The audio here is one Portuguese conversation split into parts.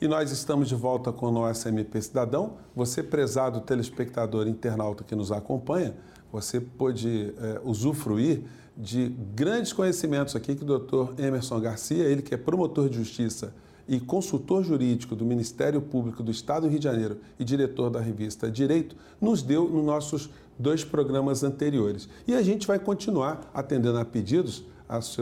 E nós estamos de volta com o nosso MP Cidadão. Você, prezado telespectador internauta que nos acompanha, você pode é, usufruir de grandes conhecimentos aqui que o doutor Emerson Garcia, ele que é promotor de justiça e consultor jurídico do Ministério Público do Estado do Rio de Janeiro e diretor da revista Direito, nos deu nos nossos dois programas anteriores. E a gente vai continuar atendendo a pedidos, as,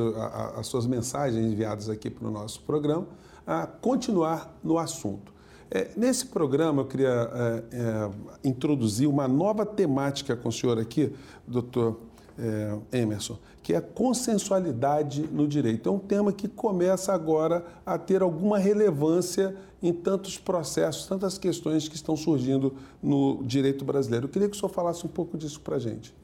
suas mensagens enviadas aqui para o nosso programa, a continuar no assunto. É, nesse programa, eu queria é, é, introduzir uma nova temática com o senhor aqui, doutor é, Emerson, que é a consensualidade no direito. É um tema que começa agora a ter alguma relevância em tantos processos, tantas questões que estão surgindo no direito brasileiro. Eu queria que o senhor falasse um pouco disso para a gente.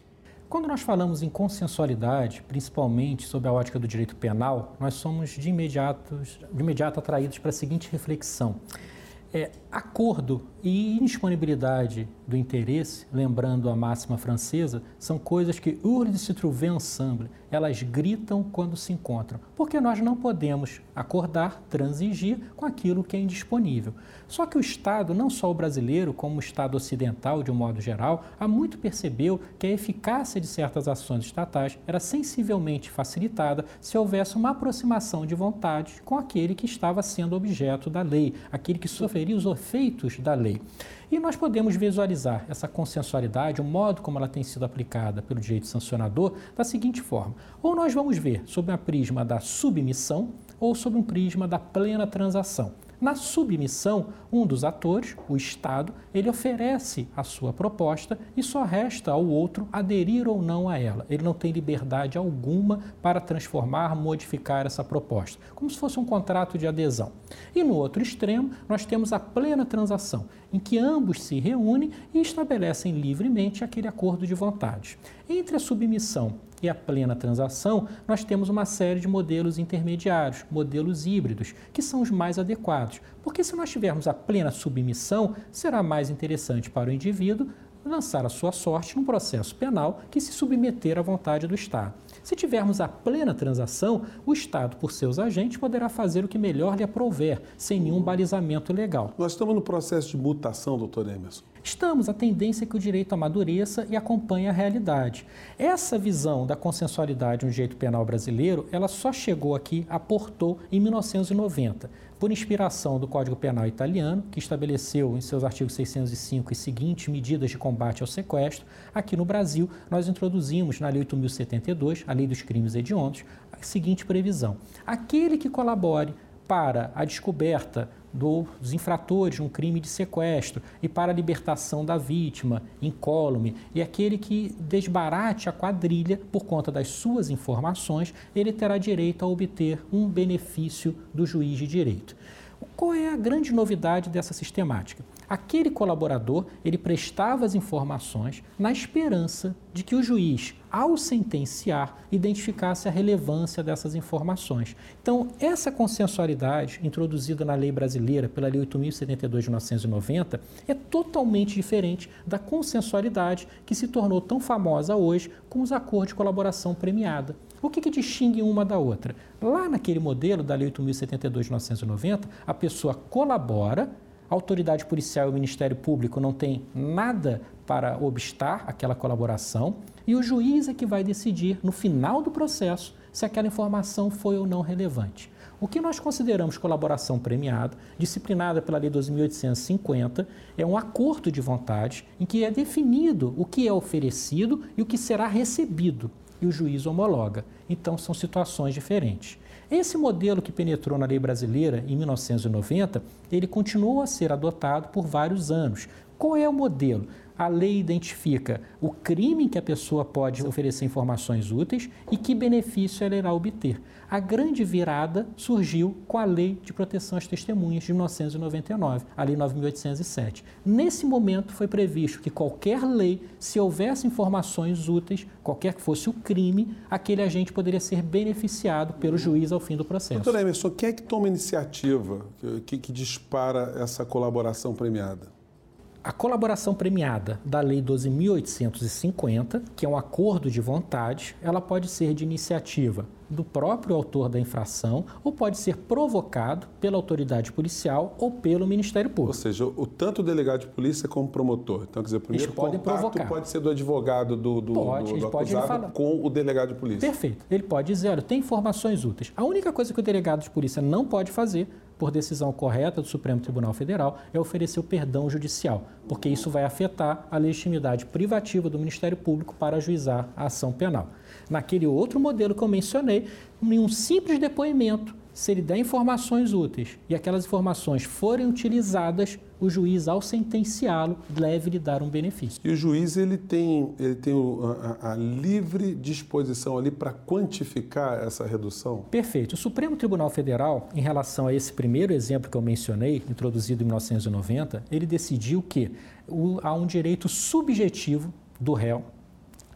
Quando nós falamos em consensualidade, principalmente sob a ótica do direito penal, nós somos de imediato, de imediato atraídos para a seguinte reflexão. É, acordo e indisponibilidade do interesse, lembrando a máxima francesa, são coisas que urge se trouver ensemble, elas gritam quando se encontram, porque nós não podemos acordar, transigir com aquilo que é indisponível. Só que o Estado, não só o brasileiro, como o Estado ocidental de um modo geral, há muito percebeu que a eficácia de certas ações estatais era sensivelmente facilitada se houvesse uma aproximação de vontade com aquele que estava sendo objeto da lei, aquele que sofreria os efeitos da lei. E nós podemos visualizar essa consensualidade, o modo como ela tem sido aplicada pelo direito sancionador, da seguinte forma: ou nós vamos ver sob um prisma da submissão ou sob um prisma da plena transação. Na submissão, um dos atores, o Estado, ele oferece a sua proposta e só resta ao outro aderir ou não a ela. Ele não tem liberdade alguma para transformar, modificar essa proposta, como se fosse um contrato de adesão. E no outro extremo, nós temos a plena transação, em que ambos se reúnem e estabelecem livremente aquele acordo de vontade. Entre a submissão e a plena transação, nós temos uma série de modelos intermediários, modelos híbridos, que são os mais adequados. Porque se nós tivermos a plena submissão, será mais interessante para o indivíduo lançar a sua sorte num processo penal que se submeter à vontade do Estado. Se tivermos a plena transação, o Estado, por seus agentes, poderá fazer o que melhor lhe aprouver, sem nenhum balizamento legal. Nós estamos no processo de mutação, doutor Emerson. Estamos, a tendência é que o direito amadureça e acompanhe a realidade. Essa visão da consensualidade no direito penal brasileiro, ela só chegou aqui, aportou em 1990, por inspiração do Código Penal italiano, que estabeleceu em seus artigos 605 e seguintes medidas de combate ao sequestro. Aqui no Brasil, nós introduzimos na Lei 8072, a Lei dos Crimes Hediondos, a seguinte previsão: aquele que colabore para a descoberta dos infratores de um crime de sequestro e para a libertação da vítima, incólume, e aquele que desbarate a quadrilha por conta das suas informações, ele terá direito a obter um benefício do juiz de direito. Qual é a grande novidade dessa sistemática? Aquele colaborador, ele prestava as informações na esperança de que o juiz, ao sentenciar, identificasse a relevância dessas informações. Então, essa consensualidade introduzida na lei brasileira pela Lei 8072 de 1990 é totalmente diferente da consensualidade que se tornou tão famosa hoje com os acordos de colaboração premiada. O que, que distingue uma da outra? Lá naquele modelo da Lei 8072 de 1990, a pessoa colabora, a autoridade policial e o Ministério Público não tem nada para obstar aquela colaboração e o juiz é que vai decidir no final do processo se aquela informação foi ou não relevante. O que nós consideramos colaboração premiada, disciplinada pela Lei 2.850, é um acordo de vontade em que é definido o que é oferecido e o que será recebido e o juiz homologa. Então são situações diferentes. Esse modelo que penetrou na lei brasileira em 1990, ele continuou a ser adotado por vários anos. Qual é o modelo? A lei identifica o crime que a pessoa pode oferecer informações úteis e que benefício ela irá obter. A grande virada surgiu com a Lei de Proteção às Testemunhas de 1999, a Lei 9807. Nesse momento foi previsto que qualquer lei, se houvesse informações úteis, qualquer que fosse o crime, aquele agente poderia ser beneficiado pelo juiz ao fim do processo. Doutor Emerson, quem é que toma iniciativa, que, que dispara essa colaboração premiada? A colaboração premiada da Lei 12.850, que é um acordo de vontade, ela pode ser de iniciativa do próprio autor da infração ou pode ser provocado pela autoridade policial ou pelo Ministério Público. Ou seja, o tanto o delegado de polícia como promotor. Então, quer dizer, o primeiro eles podem provocar. pode ser do advogado do, do, pode, do, do acusado com o delegado de polícia. Perfeito. Ele pode dizer, olha, tem informações úteis. A única coisa que o delegado de polícia não pode fazer por decisão correta do Supremo Tribunal Federal, é oferecer o perdão judicial, porque isso vai afetar a legitimidade privativa do Ministério Público para ajuizar a ação penal. Naquele outro modelo que eu mencionei, em um simples depoimento, se ele der informações úteis e aquelas informações forem utilizadas, o juiz, ao sentenciá-lo, deve lhe dar um benefício. E o juiz ele tem, ele tem a, a livre disposição ali para quantificar essa redução? Perfeito. O Supremo Tribunal Federal, em relação a esse primeiro exemplo que eu mencionei, introduzido em 1990, ele decidiu que há um direito subjetivo do réu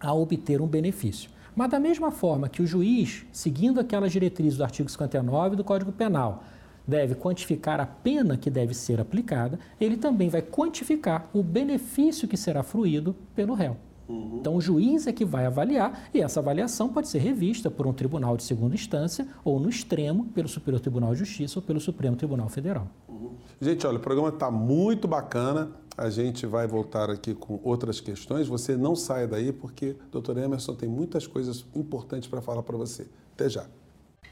a obter um benefício. Mas da mesma forma que o juiz, seguindo aquelas diretrizes do artigo 59 do Código Penal, deve quantificar a pena que deve ser aplicada, ele também vai quantificar o benefício que será fruído pelo réu. Uhum. Então, o juiz é que vai avaliar e essa avaliação pode ser revista por um tribunal de segunda instância ou, no extremo, pelo Superior Tribunal de Justiça ou pelo Supremo Tribunal Federal. Uhum. Gente, olha, o programa está muito bacana. A gente vai voltar aqui com outras questões. Você não saia daí porque o Dr. Emerson tem muitas coisas importantes para falar para você. Até já.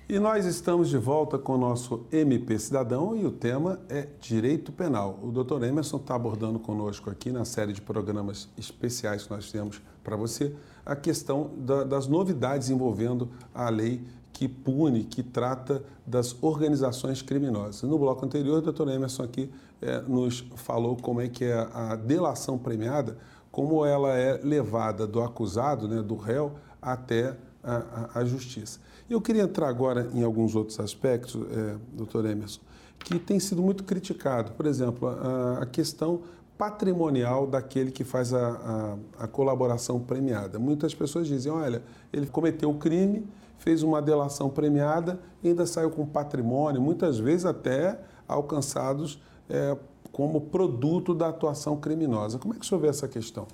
E nós estamos de volta com o nosso MP Cidadão e o tema é Direito Penal. O Dr. Emerson está abordando conosco aqui na série de programas especiais que nós temos para você a questão da, das novidades envolvendo a lei que pune, que trata das organizações criminosas. No bloco anterior, o doutor Emerson aqui é, nos falou como é que é a delação premiada, como ela é levada do acusado, né, do réu, até a, a, a justiça. Eu queria entrar agora em alguns outros aspectos, é, doutor Emerson, que tem sido muito criticado. Por exemplo, a, a questão patrimonial daquele que faz a, a, a, colaboração premiada. Muitas pessoas dizem, olha, ele cometeu o crime, fez uma delação premiada e ainda saiu com patrimônio, muitas vezes até alcançados é, como produto da atuação criminosa. Como é que o senhor vê essa questão?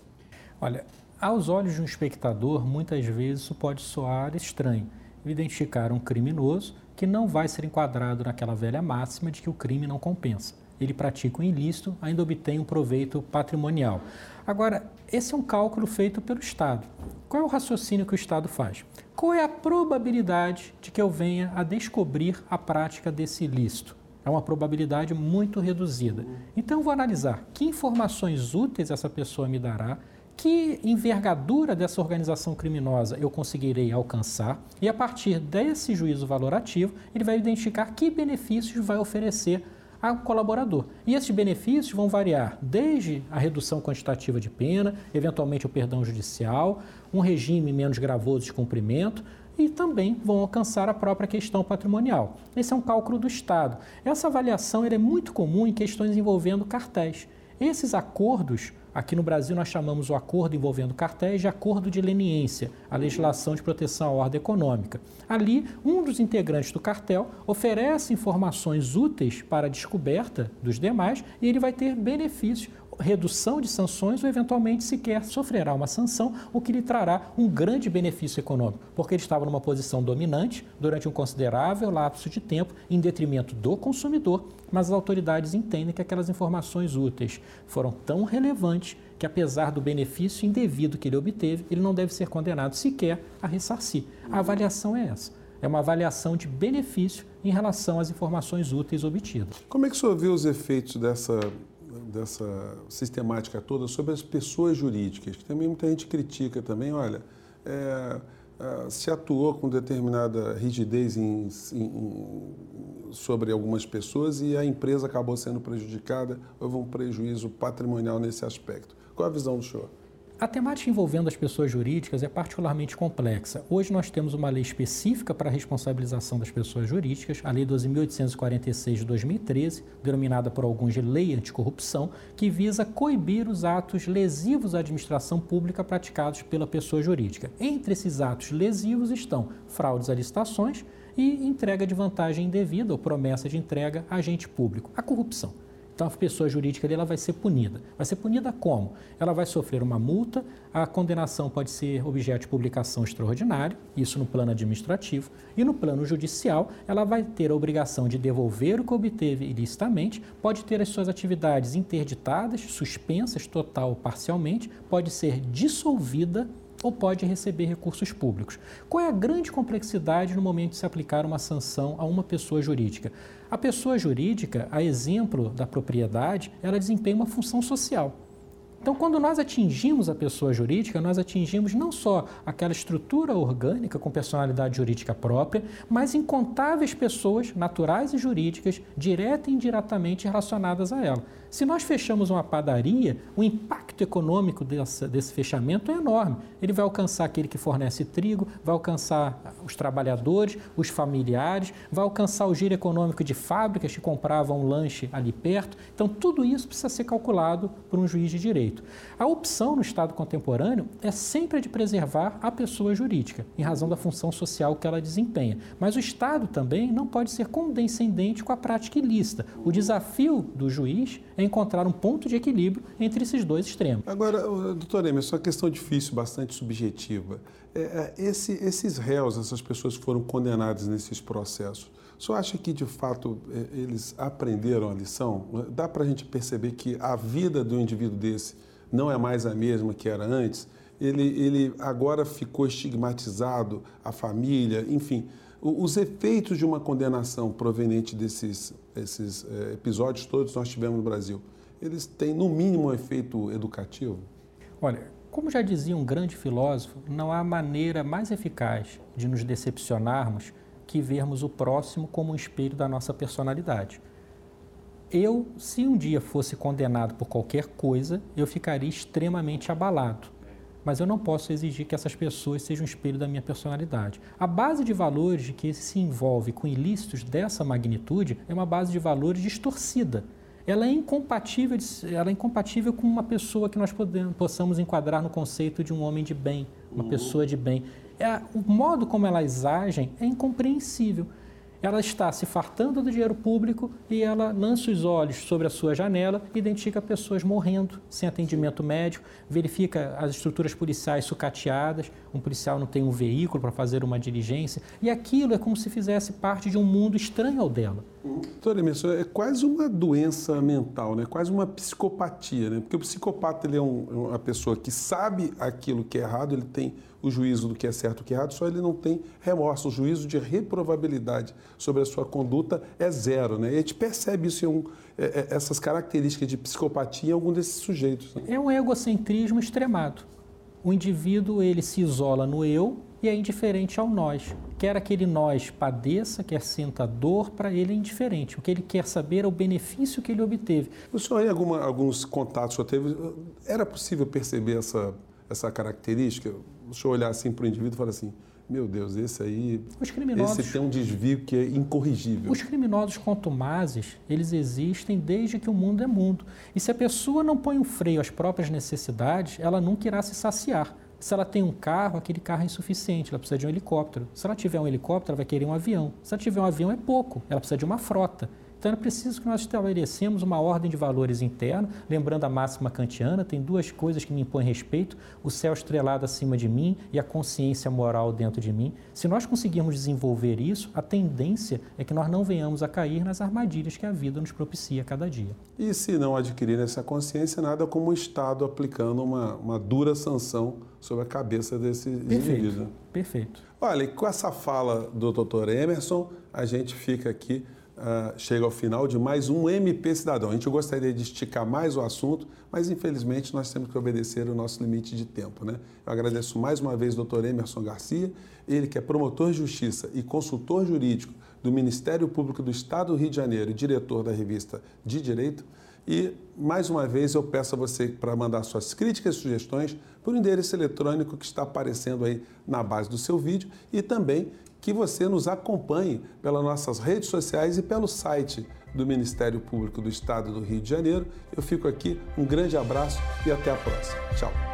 Olha, aos olhos de um espectador, muitas vezes isso pode soar estranho. Identificar um criminoso que não vai ser enquadrado naquela velha máxima de que o crime não compensa. Ele pratica o ilícito, ainda obtém um proveito patrimonial. Agora, esse é um cálculo feito pelo Estado. Qual é o raciocínio que o Estado faz? Qual é a probabilidade de que eu venha a descobrir a prática desse ilícito? É uma probabilidade muito reduzida. Então, eu vou analisar que informações úteis essa pessoa me dará, que envergadura dessa organização criminosa eu conseguirei alcançar, e a partir desse juízo valorativo, ele vai identificar que benefícios vai oferecer ao colaborador. E esses benefícios vão variar desde a redução quantitativa de pena, eventualmente o perdão judicial, um regime menos gravoso de cumprimento e também vão alcançar a própria questão patrimonial. Esse é um cálculo do Estado. Essa avaliação é muito comum em questões envolvendo cartéis. Esses acordos Aqui no Brasil nós chamamos o acordo envolvendo cartéis de acordo de leniência, a legislação de proteção à ordem econômica. Ali, um dos integrantes do cartel oferece informações úteis para a descoberta dos demais e ele vai ter benefícios redução de sanções ou eventualmente sequer sofrerá uma sanção, o que lhe trará um grande benefício econômico, porque ele estava numa posição dominante durante um considerável lapso de tempo em detrimento do consumidor, mas as autoridades entendem que aquelas informações úteis foram tão relevantes que apesar do benefício indevido que ele obteve, ele não deve ser condenado sequer a ressarcir. A avaliação é essa. É uma avaliação de benefício em relação às informações úteis obtidas. Como é que o senhor vê os efeitos dessa dessa sistemática toda sobre as pessoas jurídicas, que também muita gente critica também, olha, é, é, se atuou com determinada rigidez em, em, sobre algumas pessoas e a empresa acabou sendo prejudicada, houve um prejuízo patrimonial nesse aspecto. Qual a visão do senhor? A temática envolvendo as pessoas jurídicas é particularmente complexa. Hoje nós temos uma lei específica para a responsabilização das pessoas jurídicas, a Lei 12.846 de 2013, denominada por alguns de Lei Anticorrupção, que visa coibir os atos lesivos à administração pública praticados pela pessoa jurídica. Entre esses atos lesivos estão fraudes a licitações e entrega de vantagem indevida ou promessa de entrega a agente público, a corrupção. Então a pessoa jurídica dela vai ser punida. Vai ser punida como? Ela vai sofrer uma multa, a condenação pode ser objeto de publicação extraordinária, isso no plano administrativo, e no plano judicial ela vai ter a obrigação de devolver o que obteve ilicitamente, pode ter as suas atividades interditadas, suspensas total ou parcialmente, pode ser dissolvida ou pode receber recursos públicos. Qual é a grande complexidade no momento de se aplicar uma sanção a uma pessoa jurídica? A pessoa jurídica, a exemplo da propriedade, ela desempenha uma função social. Então, quando nós atingimos a pessoa jurídica, nós atingimos não só aquela estrutura orgânica com personalidade jurídica própria, mas incontáveis pessoas naturais e jurídicas, direta e indiretamente relacionadas a ela. Se nós fechamos uma padaria, o impacto econômico desse fechamento é enorme. Ele vai alcançar aquele que fornece trigo, vai alcançar os trabalhadores, os familiares, vai alcançar o giro econômico de fábricas que compravam um lanche ali perto. Então, tudo isso precisa ser calculado por um juiz de direito. A opção no Estado contemporâneo é sempre de preservar a pessoa jurídica, em razão da função social que ela desempenha. Mas o Estado também não pode ser condescendente com a prática ilícita. O desafio do juiz é encontrar um ponto de equilíbrio entre esses dois extremos. Agora, doutor Emerson, uma questão difícil, bastante subjetiva. É, é, esse, esses réus, essas pessoas que foram condenadas nesses processos, o senhor acha que, de fato, é, eles aprenderam a lição? Dá para a gente perceber que a vida do indivíduo desse não é mais a mesma que era antes? Ele, ele agora ficou estigmatizado, a família, enfim os efeitos de uma condenação proveniente desses esses, é, episódios todos que nós tivemos no Brasil, eles têm, no mínimo, um efeito educativo? Olha, como já dizia um grande filósofo, não há maneira mais eficaz de nos decepcionarmos que vermos o próximo como um espelho da nossa personalidade. Eu, se um dia fosse condenado por qualquer coisa, eu ficaria extremamente abalado mas eu não posso exigir que essas pessoas sejam um espelho da minha personalidade. A base de valores de que se envolve com ilícitos dessa magnitude é uma base de valores distorcida. Ela é incompatível, ela é incompatível com uma pessoa que nós podemos, possamos enquadrar no conceito de um homem de bem, uma uhum. pessoa de bem. É, o modo como elas agem é incompreensível ela está se fartando do dinheiro público e ela lança os olhos sobre a sua janela, identifica pessoas morrendo sem atendimento médico, verifica as estruturas policiais sucateadas, um policial não tem um veículo para fazer uma diligência, e aquilo é como se fizesse parte de um mundo estranho ao dela. Doutor Emerson, é quase uma doença mental, né? quase uma psicopatia, né? porque o psicopata ele é um, uma pessoa que sabe aquilo que é errado, ele tem o juízo do que é certo e o que é errado, só ele não tem remorso. O juízo de reprovabilidade sobre a sua conduta é zero. Né? E a gente percebe isso em um, é, é, essas características de psicopatia em algum desses sujeitos. Né? É um egocentrismo extremado. O indivíduo ele se isola no eu e é indiferente ao nós. Quer aquele nós padeça, quer sinta dor, para ele é indiferente. O que ele quer saber é o benefício que ele obteve. O senhor, em alguma, alguns contatos que o senhor teve, era possível perceber essa, essa característica? o senhor olhar assim para o indivíduo e falar assim, meu Deus, esse aí, os criminosos, esse tem um desvio que é incorrigível. Os criminosos contumazes, eles existem desde que o mundo é mundo. E se a pessoa não põe um freio às próprias necessidades, ela nunca irá se saciar. Se ela tem um carro, aquele carro é insuficiente, ela precisa de um helicóptero. Se ela tiver um helicóptero, ela vai querer um avião. Se ela tiver um avião, é pouco, ela precisa de uma frota. Então é preciso que nós estabelecemos uma ordem de valores interna, lembrando a máxima kantiana, tem duas coisas que me impõem respeito, o céu estrelado acima de mim e a consciência moral dentro de mim. Se nós conseguirmos desenvolver isso, a tendência é que nós não venhamos a cair nas armadilhas que a vida nos propicia cada dia. E se não adquirir essa consciência, nada como o Estado aplicando uma, uma dura sanção sobre a cabeça desses indivíduos. Né? Perfeito. Olha, com essa fala do Dr. Emerson, a gente fica aqui uh, chega ao final de mais um MP Cidadão. A gente gostaria de esticar mais o assunto, mas infelizmente nós temos que obedecer o nosso limite de tempo. Né? Eu agradeço mais uma vez ao Dr. Emerson Garcia, ele que é promotor de justiça e consultor jurídico do Ministério Público do Estado do Rio de Janeiro e diretor da revista De Direito. E, mais uma vez, eu peço a você para mandar suas críticas e sugestões por endereço eletrônico que está aparecendo aí na base do seu vídeo e também que você nos acompanhe pelas nossas redes sociais e pelo site do Ministério Público do Estado do Rio de Janeiro. Eu fico aqui, um grande abraço e até a próxima. Tchau.